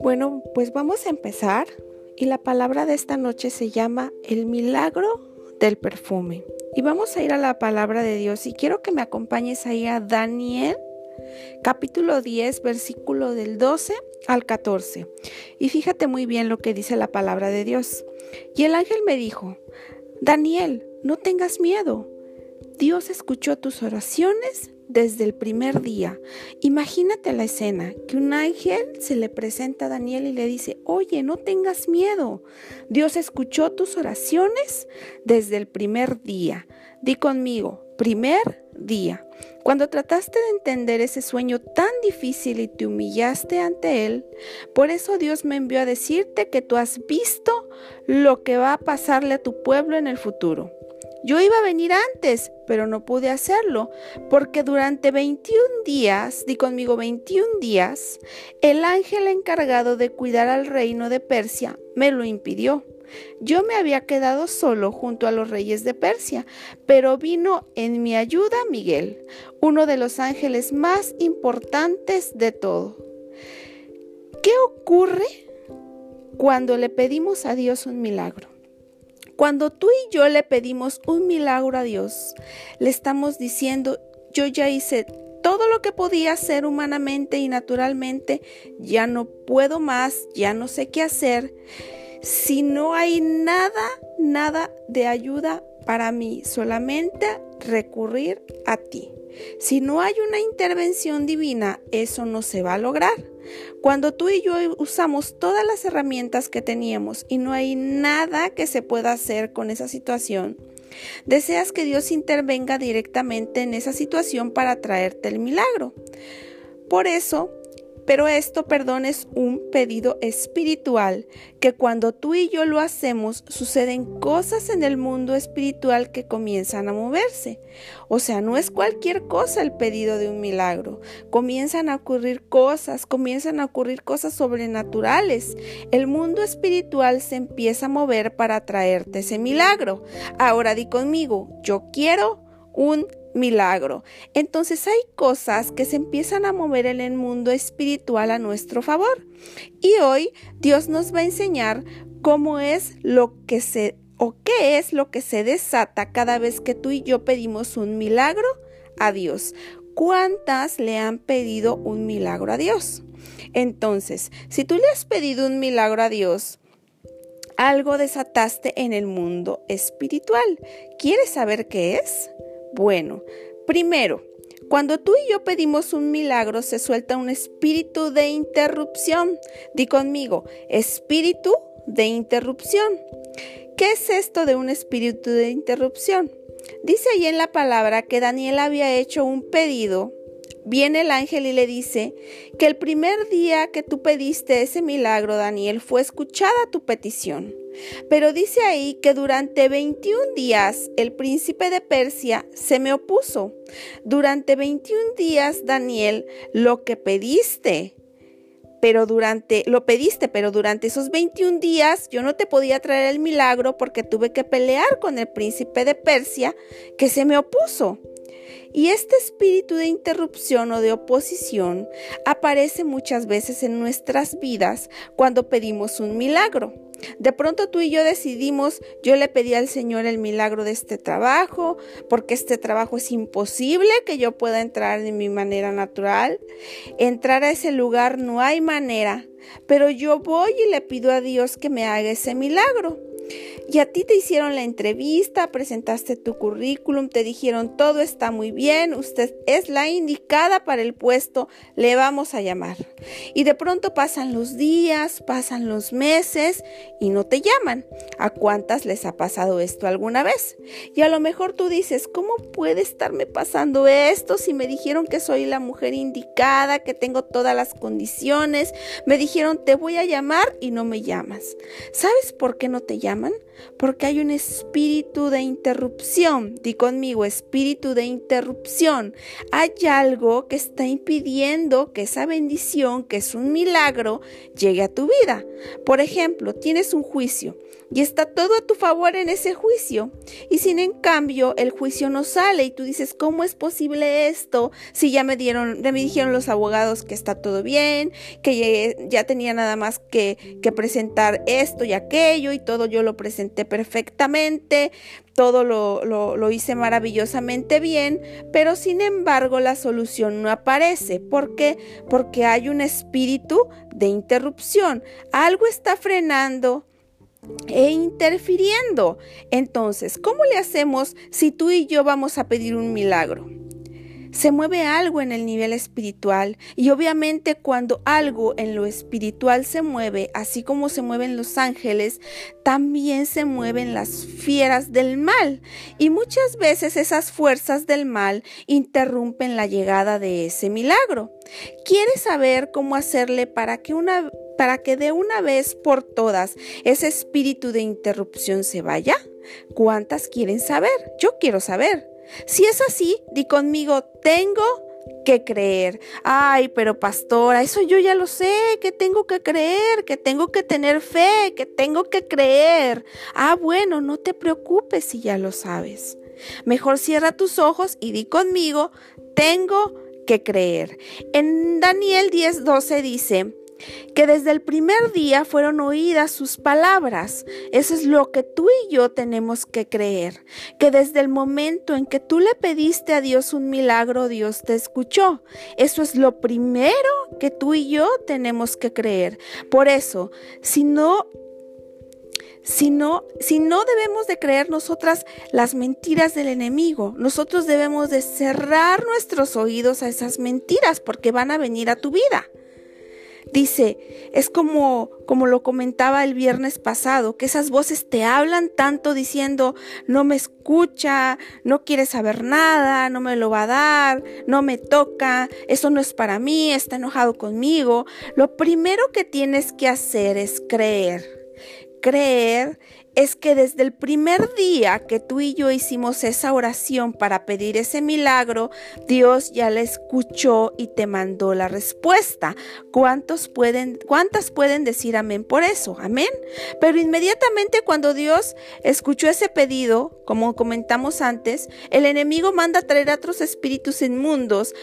Bueno, pues vamos a empezar y la palabra de esta noche se llama el milagro del perfume. Y vamos a ir a la palabra de Dios y quiero que me acompañes ahí a Daniel capítulo 10 versículo del 12 al 14. Y fíjate muy bien lo que dice la palabra de Dios. Y el ángel me dijo, Daniel, no tengas miedo. Dios escuchó tus oraciones desde el primer día. Imagínate la escena, que un ángel se le presenta a Daniel y le dice, oye, no tengas miedo. Dios escuchó tus oraciones desde el primer día. Di conmigo, primer día. Cuando trataste de entender ese sueño tan difícil y te humillaste ante él, por eso Dios me envió a decirte que tú has visto lo que va a pasarle a tu pueblo en el futuro. Yo iba a venir antes, pero no pude hacerlo, porque durante 21 días, di conmigo 21 días, el ángel encargado de cuidar al reino de Persia me lo impidió. Yo me había quedado solo junto a los reyes de Persia, pero vino en mi ayuda Miguel, uno de los ángeles más importantes de todo. ¿Qué ocurre cuando le pedimos a Dios un milagro? Cuando tú y yo le pedimos un milagro a Dios, le estamos diciendo, yo ya hice todo lo que podía hacer humanamente y naturalmente, ya no puedo más, ya no sé qué hacer. Si no hay nada, nada de ayuda para mí, solamente recurrir a ti. Si no hay una intervención divina, eso no se va a lograr. Cuando tú y yo usamos todas las herramientas que teníamos y no hay nada que se pueda hacer con esa situación, deseas que Dios intervenga directamente en esa situación para traerte el milagro. Por eso, pero esto, perdón, es un pedido espiritual, que cuando tú y yo lo hacemos, suceden cosas en el mundo espiritual que comienzan a moverse. O sea, no es cualquier cosa el pedido de un milagro. Comienzan a ocurrir cosas, comienzan a ocurrir cosas sobrenaturales. El mundo espiritual se empieza a mover para traerte ese milagro. Ahora di conmigo, yo quiero un milagro. Entonces hay cosas que se empiezan a mover en el mundo espiritual a nuestro favor. Y hoy Dios nos va a enseñar cómo es lo que se o qué es lo que se desata cada vez que tú y yo pedimos un milagro a Dios. ¿Cuántas le han pedido un milagro a Dios? Entonces, si tú le has pedido un milagro a Dios, algo desataste en el mundo espiritual. ¿Quieres saber qué es? Bueno, primero, cuando tú y yo pedimos un milagro, se suelta un espíritu de interrupción. Di conmigo, espíritu de interrupción. ¿Qué es esto de un espíritu de interrupción? Dice ahí en la palabra que Daniel había hecho un pedido. Viene el ángel y le dice que el primer día que tú pediste ese milagro, Daniel, fue escuchada tu petición. Pero dice ahí que durante 21 días el príncipe de Persia se me opuso. Durante 21 días, Daniel, lo que pediste, pero durante, lo pediste, pero durante esos 21 días yo no te podía traer el milagro porque tuve que pelear con el príncipe de Persia que se me opuso. Y este espíritu de interrupción o de oposición aparece muchas veces en nuestras vidas cuando pedimos un milagro. De pronto tú y yo decidimos, yo le pedí al Señor el milagro de este trabajo, porque este trabajo es imposible que yo pueda entrar de mi manera natural. Entrar a ese lugar no hay manera, pero yo voy y le pido a Dios que me haga ese milagro. Y a ti te hicieron la entrevista, presentaste tu currículum, te dijeron todo está muy bien, usted es la indicada para el puesto, le vamos a llamar. Y de pronto pasan los días, pasan los meses y no te llaman. ¿A cuántas les ha pasado esto alguna vez? Y a lo mejor tú dices, ¿cómo puede estarme pasando esto si me dijeron que soy la mujer indicada, que tengo todas las condiciones? Me dijeron, te voy a llamar y no me llamas. ¿Sabes por qué no te llaman? Porque hay un espíritu de interrupción. Di conmigo, espíritu de interrupción. Hay algo que está impidiendo que esa bendición, que es un milagro, llegue a tu vida. Por ejemplo, tienes un juicio y está todo a tu favor en ese juicio. Y sin en cambio el juicio no sale y tú dices, ¿cómo es posible esto? Si ya me dieron, ya dijeron los abogados que está todo bien, que ya, tenía nada más que, que presentar esto y aquello y todo yo lo presenté perfectamente, todo lo, lo, lo, hice maravillosamente bien, pero sin embargo la solución no aparece. ¿Por qué? Porque hay un espíritu de interrupción. Algo está frenando e interfiriendo. Entonces, ¿cómo le hacemos si tú y yo vamos a pedir un milagro? Se mueve algo en el nivel espiritual y obviamente cuando algo en lo espiritual se mueve, así como se mueven los ángeles, también se mueven las fieras del mal y muchas veces esas fuerzas del mal interrumpen la llegada de ese milagro. ¿Quieres saber cómo hacerle para que una para que de una vez por todas ese espíritu de interrupción se vaya? ¿Cuántas quieren saber? Yo quiero saber. Si es así, di conmigo, tengo que creer. Ay, pero pastora, eso yo ya lo sé, que tengo que creer, que tengo que tener fe, que tengo que creer. Ah, bueno, no te preocupes si ya lo sabes. Mejor cierra tus ojos y di conmigo, tengo que creer. En Daniel 10:12 dice, que desde el primer día fueron oídas sus palabras. Eso es lo que tú y yo tenemos que creer, que desde el momento en que tú le pediste a Dios un milagro, Dios te escuchó. Eso es lo primero que tú y yo tenemos que creer. Por eso, si no si no, si no debemos de creer nosotras las mentiras del enemigo, nosotros debemos de cerrar nuestros oídos a esas mentiras porque van a venir a tu vida. Dice, es como, como lo comentaba el viernes pasado, que esas voces te hablan tanto diciendo, no me escucha, no quiere saber nada, no me lo va a dar, no me toca, eso no es para mí, está enojado conmigo. Lo primero que tienes que hacer es creer. Creer es que desde el primer día que tú y yo hicimos esa oración para pedir ese milagro, Dios ya la escuchó y te mandó la respuesta. ¿Cuántos pueden, cuántas pueden decir amén por eso? Amén. Pero inmediatamente cuando Dios escuchó ese pedido, como comentamos antes, el enemigo manda a traer a otros espíritus inmundos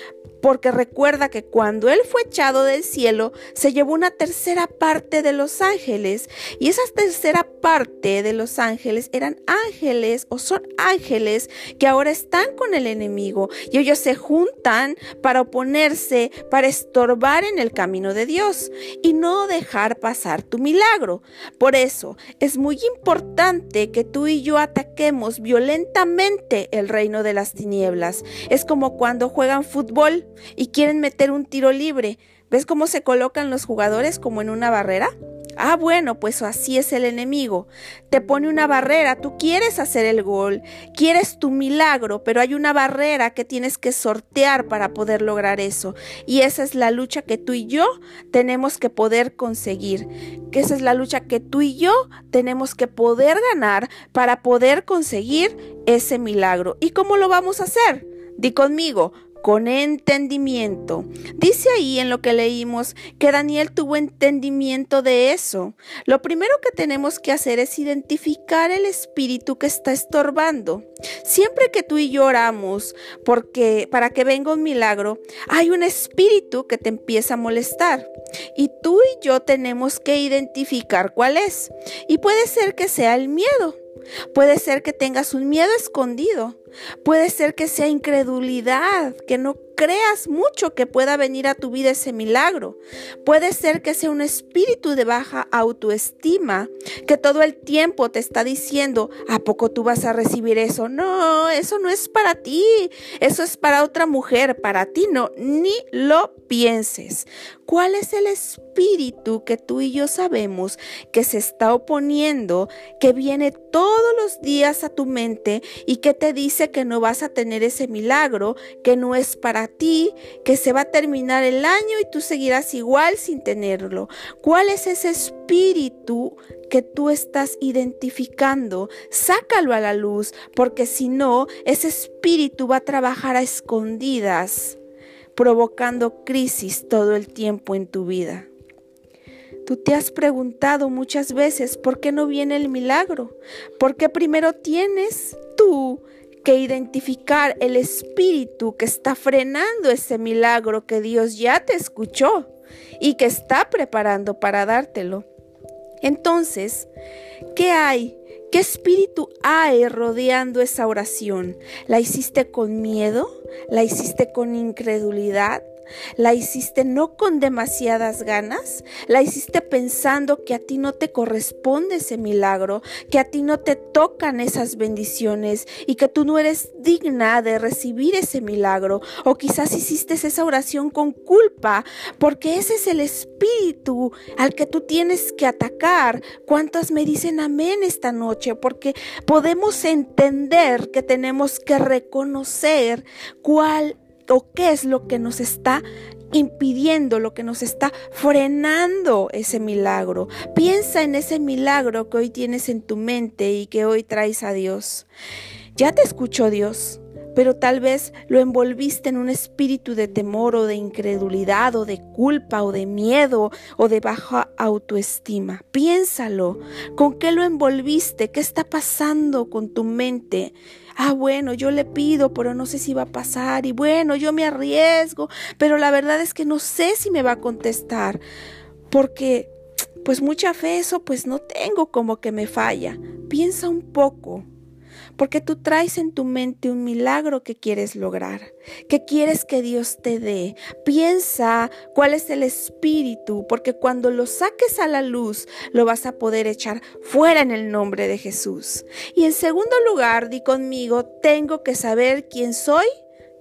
porque recuerda que cuando Él fue echado del cielo, se llevó una tercera parte de los ángeles, y esa tercera parte de los ángeles eran ángeles o son ángeles que ahora están con el enemigo, y ellos se juntan para oponerse, para estorbar en el camino de Dios y no dejar pasar tu milagro. Por eso es muy importante que tú y yo ataquemos violentamente el reino de las tinieblas. Es como cuando juegan fútbol y quieren meter un tiro libre. ¿Ves cómo se colocan los jugadores como en una barrera? Ah, bueno, pues así es el enemigo. Te pone una barrera, tú quieres hacer el gol, quieres tu milagro, pero hay una barrera que tienes que sortear para poder lograr eso. Y esa es la lucha que tú y yo tenemos que poder conseguir. Que esa es la lucha que tú y yo tenemos que poder ganar para poder conseguir ese milagro. ¿Y cómo lo vamos a hacer? Di conmigo, con entendimiento. Dice ahí en lo que leímos que Daniel tuvo entendimiento de eso. Lo primero que tenemos que hacer es identificar el espíritu que está estorbando. Siempre que tú y yo oramos porque para que venga un milagro, hay un espíritu que te empieza a molestar. Y tú y yo tenemos que identificar cuál es. Y puede ser que sea el miedo. Puede ser que tengas un miedo escondido. Puede ser que sea incredulidad, que no creas mucho que pueda venir a tu vida ese milagro. Puede ser que sea un espíritu de baja autoestima, que todo el tiempo te está diciendo, ¿a poco tú vas a recibir eso? No, eso no es para ti, eso es para otra mujer, para ti no, ni lo pienses. ¿Cuál es el espíritu que tú y yo sabemos que se está oponiendo, que viene todos los días a tu mente y que te dice que no vas a tener ese milagro, que no es para ti que se va a terminar el año y tú seguirás igual sin tenerlo. ¿Cuál es ese espíritu que tú estás identificando? Sácalo a la luz, porque si no, ese espíritu va a trabajar a escondidas, provocando crisis todo el tiempo en tu vida. Tú te has preguntado muchas veces por qué no viene el milagro, por qué primero tienes tú que identificar el espíritu que está frenando ese milagro que Dios ya te escuchó y que está preparando para dártelo. Entonces, ¿qué hay? ¿Qué espíritu hay rodeando esa oración? ¿La hiciste con miedo? ¿La hiciste con incredulidad? La hiciste no con demasiadas ganas, la hiciste pensando que a ti no te corresponde ese milagro, que a ti no te tocan esas bendiciones y que tú no eres digna de recibir ese milagro. O quizás hiciste esa oración con culpa, porque ese es el espíritu al que tú tienes que atacar. ¿Cuántas me dicen amén esta noche? Porque podemos entender que tenemos que reconocer cuál o qué es lo que nos está impidiendo, lo que nos está frenando ese milagro. Piensa en ese milagro que hoy tienes en tu mente y que hoy traes a Dios. Ya te escuchó Dios, pero tal vez lo envolviste en un espíritu de temor o de incredulidad o de culpa o de miedo o de baja autoestima. Piénsalo, ¿con qué lo envolviste? ¿Qué está pasando con tu mente? Ah, bueno, yo le pido, pero no sé si va a pasar, y bueno, yo me arriesgo, pero la verdad es que no sé si me va a contestar, porque pues mucha fe eso pues no tengo como que me falla. Piensa un poco porque tú traes en tu mente un milagro que quieres lograr, que quieres que Dios te dé. Piensa cuál es el espíritu, porque cuando lo saques a la luz, lo vas a poder echar fuera en el nombre de Jesús. Y en segundo lugar, di conmigo, tengo que saber quién soy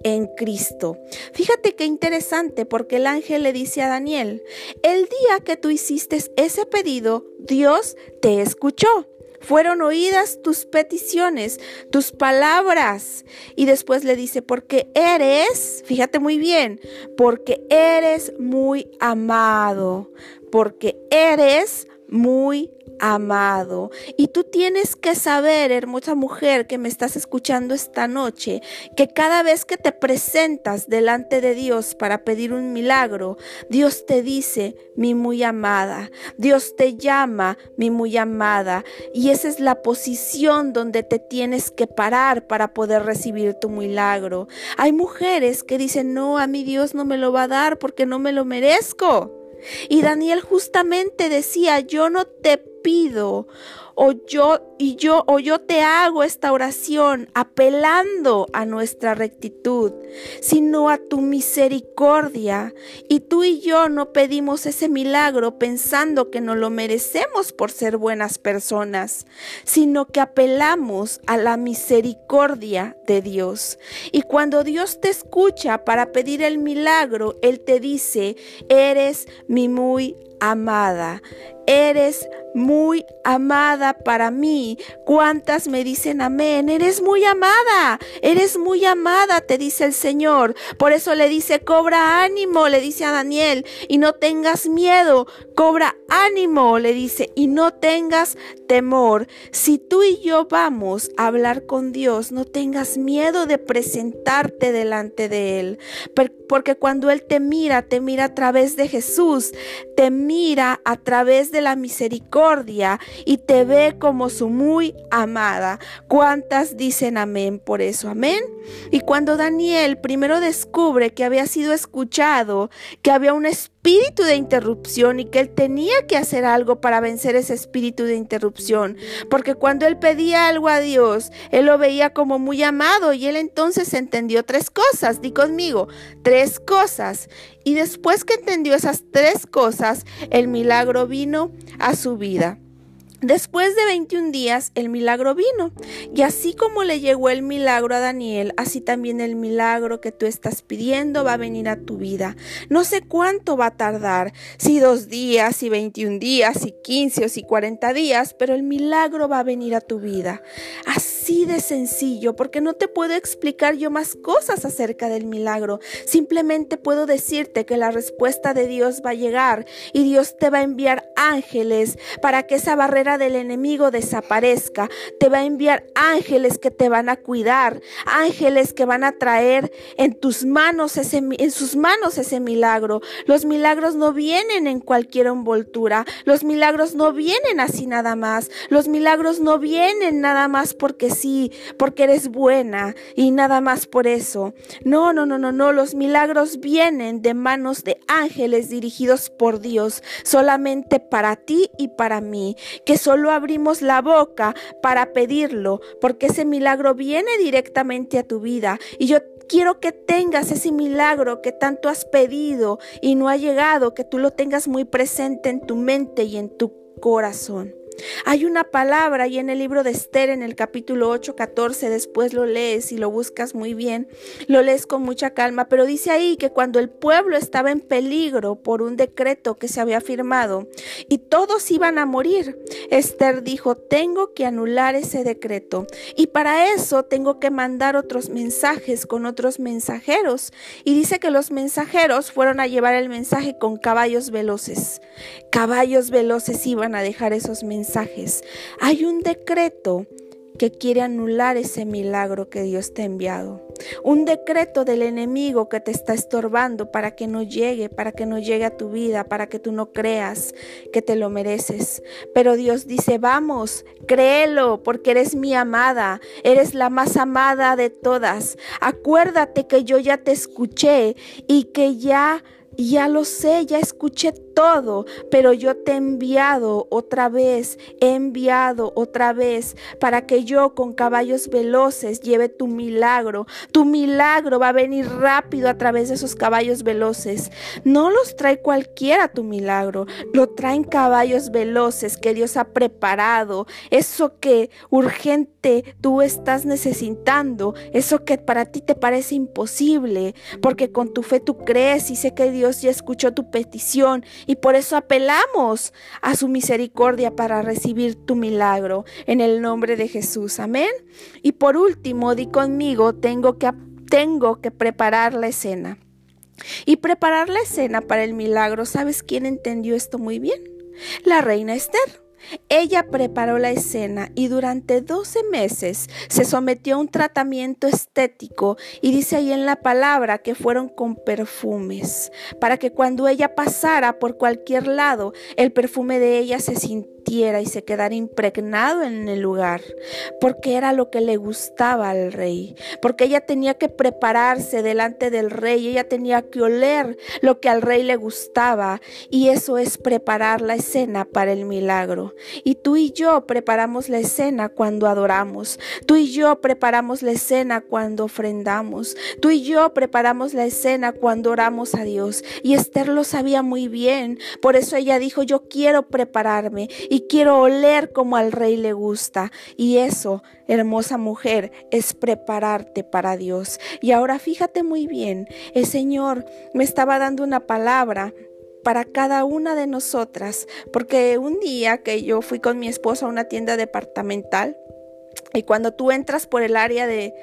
en Cristo. Fíjate qué interesante porque el ángel le dice a Daniel, el día que tú hiciste ese pedido, Dios te escuchó fueron oídas tus peticiones, tus palabras. Y después le dice, porque eres, fíjate muy bien, porque eres muy amado, porque eres muy amado. Y tú tienes que saber, hermosa mujer que me estás escuchando esta noche, que cada vez que te presentas delante de Dios para pedir un milagro, Dios te dice, mi muy amada. Dios te llama, mi muy amada. Y esa es la posición donde te tienes que parar para poder recibir tu milagro. Hay mujeres que dicen, no, a mi Dios no me lo va a dar porque no me lo merezco. Y Daniel justamente decía, yo no te pido o yo y yo o yo te hago esta oración apelando a nuestra rectitud, sino a tu misericordia. Y tú y yo no pedimos ese milagro pensando que no lo merecemos por ser buenas personas, sino que apelamos a la misericordia de Dios. Y cuando Dios te escucha para pedir el milagro, Él te dice, eres mi muy amada. Eres muy amada para mí. ¿Cuántas me dicen amén? Eres muy amada, eres muy amada, te dice el Señor. Por eso le dice, cobra ánimo, le dice a Daniel, y no tengas miedo, cobra ánimo, le dice, y no tengas temor. Si tú y yo vamos a hablar con Dios, no tengas miedo de presentarte delante de Él, porque cuando Él te mira, te mira a través de Jesús, te mira a través de la misericordia y te ve como su muy amada. ¿Cuántas dicen amén por eso? Amén. Y cuando Daniel primero descubre que había sido escuchado, que había un espíritu de interrupción y que él tenía que hacer algo para vencer ese espíritu de interrupción, porque cuando él pedía algo a Dios, él lo veía como muy amado y él entonces entendió tres cosas, di conmigo, tres cosas. Y después que entendió esas tres cosas, el milagro vino a su vida. Después de 21 días el milagro vino, y así como le llegó el milagro a Daniel, así también el milagro que tú estás pidiendo va a venir a tu vida. No sé cuánto va a tardar, si dos días, si 21 días, si 15 o si 40 días, pero el milagro va a venir a tu vida. Así así de sencillo, porque no te puedo explicar yo más cosas acerca del milagro. Simplemente puedo decirte que la respuesta de Dios va a llegar y Dios te va a enviar ángeles para que esa barrera del enemigo desaparezca. Te va a enviar ángeles que te van a cuidar, ángeles que van a traer en tus manos ese, en sus manos ese milagro. Los milagros no vienen en cualquier envoltura. Los milagros no vienen así nada más. Los milagros no vienen nada más porque sí, porque eres buena y nada más por eso. No, no, no, no, no. Los milagros vienen de manos de ángeles dirigidos por Dios solamente para ti y para mí. Que solo abrimos la boca para pedirlo porque ese milagro viene directamente a tu vida. Y yo quiero que tengas ese milagro que tanto has pedido y no ha llegado, que tú lo tengas muy presente en tu mente y en tu corazón. Hay una palabra y en el libro de Esther, en el capítulo 8, 14, después lo lees y lo buscas muy bien, lo lees con mucha calma, pero dice ahí que cuando el pueblo estaba en peligro por un decreto que se había firmado y todos iban a morir, Esther dijo, tengo que anular ese decreto y para eso tengo que mandar otros mensajes con otros mensajeros. Y dice que los mensajeros fueron a llevar el mensaje con caballos veloces. Caballos veloces iban a dejar esos hay un decreto que quiere anular ese milagro que Dios te ha enviado. Un decreto del enemigo que te está estorbando para que no llegue, para que no llegue a tu vida, para que tú no creas que te lo mereces. Pero Dios dice, vamos, créelo, porque eres mi amada, eres la más amada de todas. Acuérdate que yo ya te escuché y que ya ya lo sé, ya escuché todo, pero yo te he enviado otra vez, he enviado otra vez para que yo con caballos veloces lleve tu milagro. Tu milagro va a venir rápido a través de esos caballos veloces. No los trae cualquiera tu milagro, lo traen caballos veloces que Dios ha preparado. Eso que urgente tú estás necesitando, eso que para ti te parece imposible, porque con tu fe tú crees y sé que Dios ya escuchó tu petición y por eso apelamos a su misericordia para recibir tu milagro en el nombre de Jesús. Amén. Y por último, di conmigo, tengo que, tengo que preparar la escena. Y preparar la escena para el milagro, ¿sabes quién entendió esto muy bien? La reina Esther. Ella preparó la escena y durante 12 meses se sometió a un tratamiento estético y dice ahí en la palabra que fueron con perfumes, para que cuando ella pasara por cualquier lado, el perfume de ella se sintiera y se quedara impregnado en el lugar, porque era lo que le gustaba al rey, porque ella tenía que prepararse delante del rey, ella tenía que oler lo que al rey le gustaba, y eso es preparar la escena para el milagro. Y tú y yo preparamos la escena cuando adoramos, tú y yo preparamos la escena cuando ofrendamos, tú y yo preparamos la escena cuando oramos a Dios. Y Esther lo sabía muy bien, por eso ella dijo, yo quiero prepararme y quiero oler como al rey le gusta. Y eso, hermosa mujer, es prepararte para Dios. Y ahora fíjate muy bien, el Señor me estaba dando una palabra para cada una de nosotras, porque un día que yo fui con mi esposo a una tienda departamental, y cuando tú entras por el área de,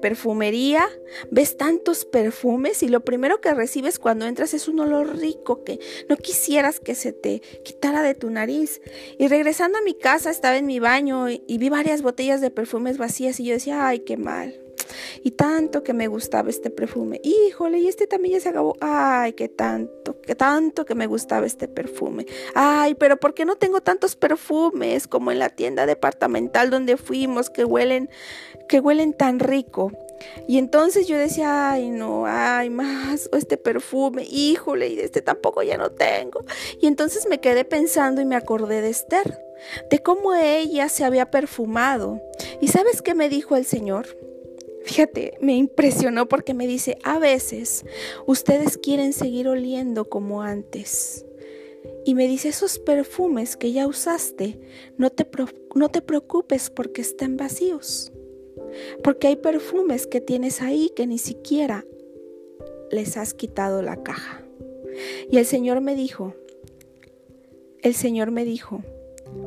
perfumería, ves tantos perfumes y lo primero que recibes cuando entras es un olor rico que no quisieras que se te quitara de tu nariz. Y regresando a mi casa estaba en mi baño y, y vi varias botellas de perfumes vacías y yo decía, ay, qué mal. Y tanto que me gustaba este perfume. Híjole, y este también ya se acabó. Ay, qué tanto, qué tanto que me gustaba este perfume. Ay, pero ¿por qué no tengo tantos perfumes como en la tienda departamental donde fuimos que huelen, que huelen tan rico? Y entonces yo decía, ay, no, ay, más, este perfume, híjole, y este tampoco ya no tengo. Y entonces me quedé pensando y me acordé de Esther, de cómo ella se había perfumado. ¿Y sabes qué me dijo el Señor? Fíjate, me impresionó porque me dice, a veces ustedes quieren seguir oliendo como antes. Y me dice, esos perfumes que ya usaste, no te, no te preocupes porque estén vacíos. Porque hay perfumes que tienes ahí que ni siquiera les has quitado la caja. Y el Señor me dijo, el Señor me dijo,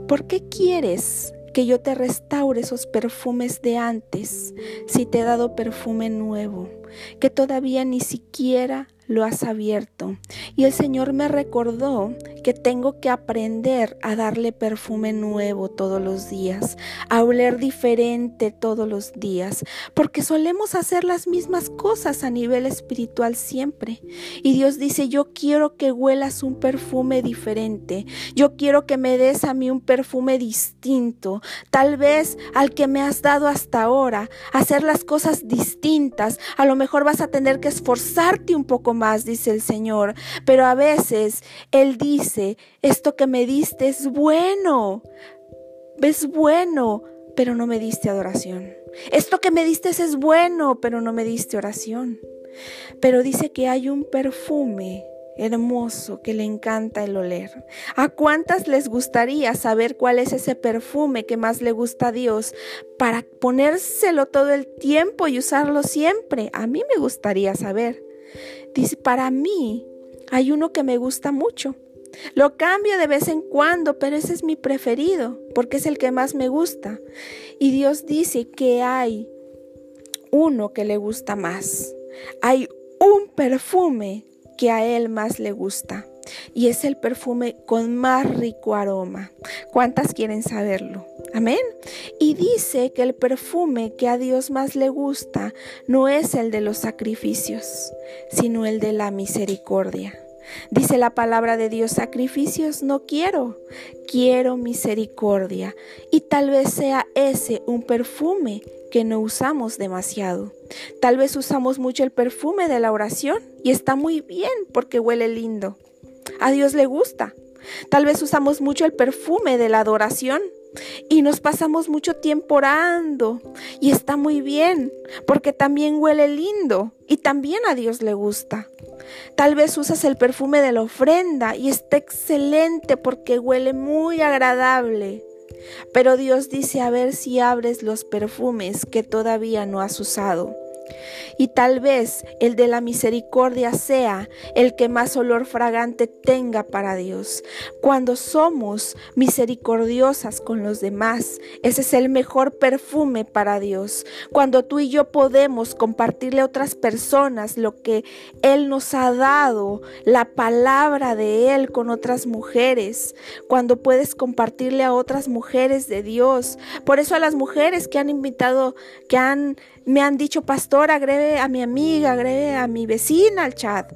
¿por qué quieres que yo te restaure esos perfumes de antes, si te he dado perfume nuevo, que todavía ni siquiera lo has abierto. Y el Señor me recordó que tengo que aprender a darle perfume nuevo todos los días, a oler diferente todos los días, porque solemos hacer las mismas cosas a nivel espiritual siempre. Y Dios dice, yo quiero que huelas un perfume diferente, yo quiero que me des a mí un perfume distinto, tal vez al que me has dado hasta ahora, hacer las cosas distintas, a lo mejor vas a tener que esforzarte un poco más, dice el Señor. Pero a veces Él dice, esto que me diste es bueno, es bueno, pero no me diste adoración. Esto que me diste es bueno, pero no me diste oración. Pero dice que hay un perfume hermoso que le encanta el oler. ¿A cuántas les gustaría saber cuál es ese perfume que más le gusta a Dios para ponérselo todo el tiempo y usarlo siempre? A mí me gustaría saber. Dice, para mí hay uno que me gusta mucho. Lo cambio de vez en cuando, pero ese es mi preferido, porque es el que más me gusta. Y Dios dice que hay uno que le gusta más. Hay un perfume que a Él más le gusta. Y es el perfume con más rico aroma. ¿Cuántas quieren saberlo? Amén. Y dice que el perfume que a Dios más le gusta no es el de los sacrificios, sino el de la misericordia. Dice la palabra de Dios, sacrificios no quiero, quiero misericordia. Y tal vez sea ese un perfume que no usamos demasiado. Tal vez usamos mucho el perfume de la oración y está muy bien porque huele lindo. A Dios le gusta. Tal vez usamos mucho el perfume de la adoración y nos pasamos mucho tiempo orando y está muy bien porque también huele lindo y también a Dios le gusta. Tal vez usas el perfume de la ofrenda y está excelente porque huele muy agradable. Pero Dios dice a ver si abres los perfumes que todavía no has usado. Y tal vez el de la misericordia sea el que más olor fragante tenga para Dios. Cuando somos misericordiosas con los demás, ese es el mejor perfume para Dios. Cuando tú y yo podemos compartirle a otras personas lo que Él nos ha dado, la palabra de Él con otras mujeres. Cuando puedes compartirle a otras mujeres de Dios. Por eso a las mujeres que han invitado, que han me han dicho, pastor, agregue a mi amiga, agregue a mi vecina al chat.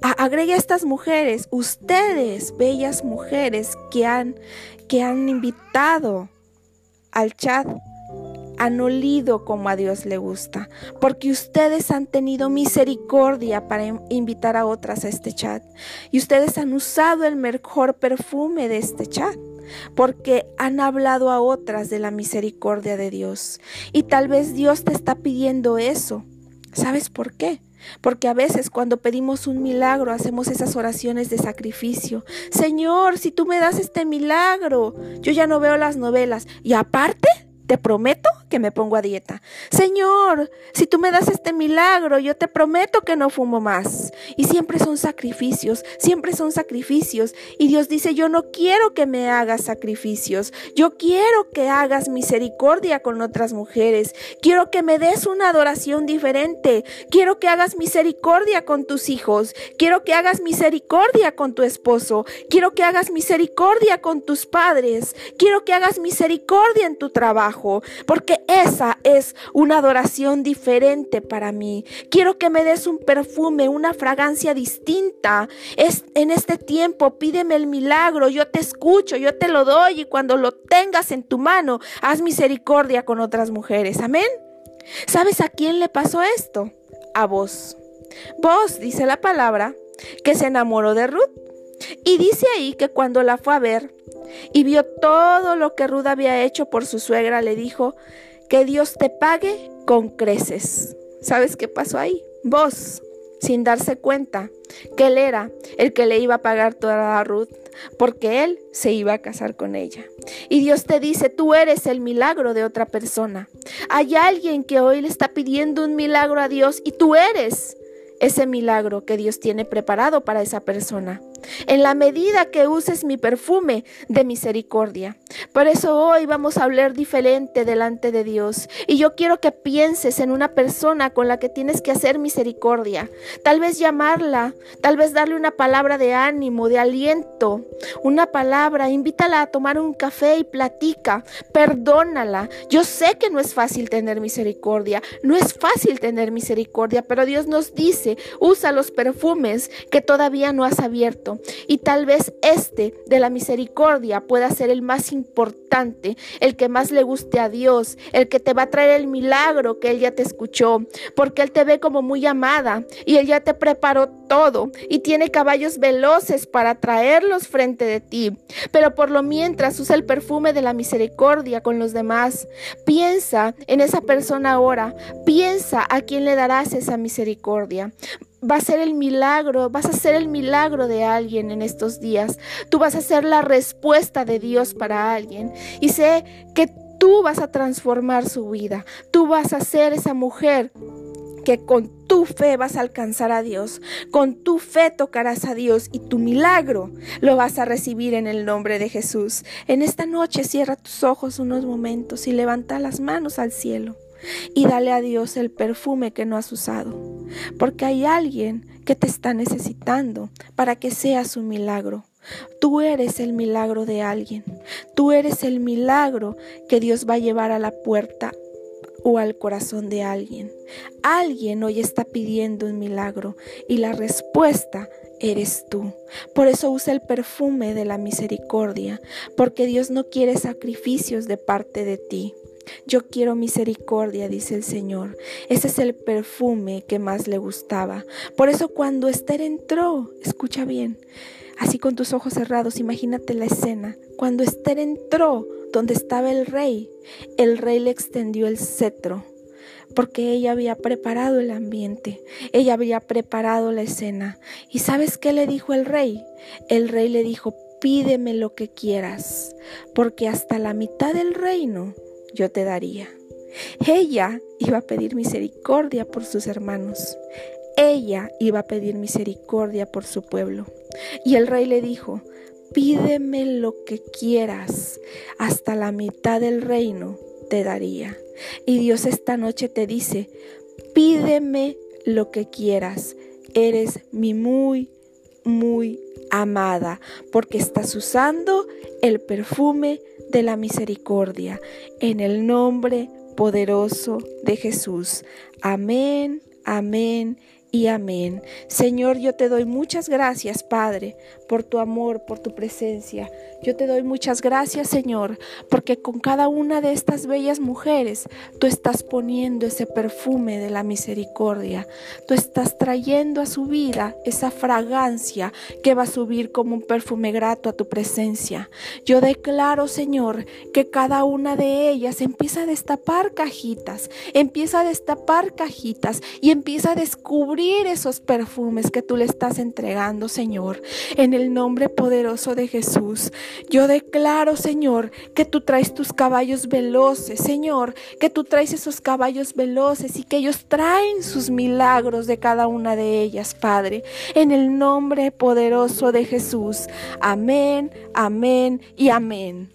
Agregue a estas mujeres, ustedes, bellas mujeres que han, que han invitado al chat, han olido como a Dios le gusta, porque ustedes han tenido misericordia para invitar a otras a este chat. Y ustedes han usado el mejor perfume de este chat porque han hablado a otras de la misericordia de Dios. Y tal vez Dios te está pidiendo eso. ¿Sabes por qué? Porque a veces cuando pedimos un milagro hacemos esas oraciones de sacrificio. Señor, si tú me das este milagro, yo ya no veo las novelas. Y aparte, te prometo que me pongo a dieta. Señor, si tú me das este milagro, yo te prometo que no fumo más. Y siempre son sacrificios, siempre son sacrificios. Y Dios dice, yo no quiero que me hagas sacrificios, yo quiero que hagas misericordia con otras mujeres. Quiero que me des una adoración diferente. Quiero que hagas misericordia con tus hijos. Quiero que hagas misericordia con tu esposo. Quiero que hagas misericordia con tus padres. Quiero que hagas misericordia en tu trabajo. Porque esa es una adoración diferente para mí. Quiero que me des un perfume, una fragancia distinta. Es, en este tiempo pídeme el milagro, yo te escucho, yo te lo doy y cuando lo tengas en tu mano, haz misericordia con otras mujeres. Amén. ¿Sabes a quién le pasó esto? A vos. Vos, dice la palabra, que se enamoró de Ruth. Y dice ahí que cuando la fue a ver y vio todo lo que Ruth había hecho por su suegra, le dijo, que Dios te pague con creces. ¿Sabes qué pasó ahí? Vos, sin darse cuenta que él era el que le iba a pagar toda a Ruth, porque él se iba a casar con ella. Y Dios te dice, tú eres el milagro de otra persona. Hay alguien que hoy le está pidiendo un milagro a Dios y tú eres ese milagro que Dios tiene preparado para esa persona. En la medida que uses mi perfume de misericordia, Por eso hoy vamos a hablar diferente delante de Dios. Y yo quiero que pienses en una persona con la que tienes que hacer misericordia. Tal vez llamarla, tal vez darle una palabra de ánimo, de aliento, una palabra, invítala a tomar un café y platica, perdónala. Yo sé que no es fácil tener misericordia, no es fácil tener misericordia, pero Dios nos dice, usa los perfumes que todavía no has abierto. Y tal vez este de la misericordia pueda ser el más importante, el que más le guste a Dios, el que te va a traer el milagro que Él ya te escuchó, porque Él te ve como muy amada y Él ya te preparó todo y tiene caballos veloces para traerlos frente de ti. Pero por lo mientras usa el perfume de la misericordia con los demás. Piensa en esa persona ahora, piensa a quién le darás esa misericordia va a ser el milagro, vas a ser el milagro de alguien en estos días. Tú vas a ser la respuesta de Dios para alguien. Y sé que tú vas a transformar su vida. Tú vas a ser esa mujer que con tu fe vas a alcanzar a Dios, con tu fe tocarás a Dios y tu milagro lo vas a recibir en el nombre de Jesús. En esta noche cierra tus ojos unos momentos y levanta las manos al cielo y dale a Dios el perfume que no has usado, porque hay alguien que te está necesitando para que sea su milagro. Tú eres el milagro de alguien, tú eres el milagro que Dios va a llevar a la puerta o al corazón de alguien. Alguien hoy está pidiendo un milagro y la respuesta eres tú. Por eso usa el perfume de la misericordia, porque Dios no quiere sacrificios de parte de ti. Yo quiero misericordia, dice el Señor. Ese es el perfume que más le gustaba. Por eso cuando Esther entró, escucha bien, así con tus ojos cerrados, imagínate la escena. Cuando Esther entró donde estaba el rey, el rey le extendió el cetro porque ella había preparado el ambiente, ella había preparado la escena. ¿Y sabes qué le dijo el rey? El rey le dijo, pídeme lo que quieras, porque hasta la mitad del reino yo te daría. Ella iba a pedir misericordia por sus hermanos. Ella iba a pedir misericordia por su pueblo. Y el rey le dijo, pídeme lo que quieras, hasta la mitad del reino te daría. Y Dios esta noche te dice, pídeme lo que quieras, eres mi muy, muy amada, porque estás usando el perfume de la misericordia, en el nombre poderoso de Jesús. Amén, amén y amén. Señor, yo te doy muchas gracias, Padre, por tu amor, por tu presencia. Yo te doy muchas gracias, Señor, porque con cada una de estas bellas mujeres tú estás poniendo ese perfume de la misericordia. Tú estás trayendo a su vida esa fragancia que va a subir como un perfume grato a tu presencia. Yo declaro, Señor, que cada una de ellas empieza a destapar cajitas, empieza a destapar cajitas y empieza a esos perfumes que tú le estás entregando, Señor, en el nombre poderoso de Jesús. Yo declaro, Señor, que tú traes tus caballos veloces, Señor, que tú traes esos caballos veloces y que ellos traen sus milagros de cada una de ellas, Padre, en el nombre poderoso de Jesús. Amén, amén y amén.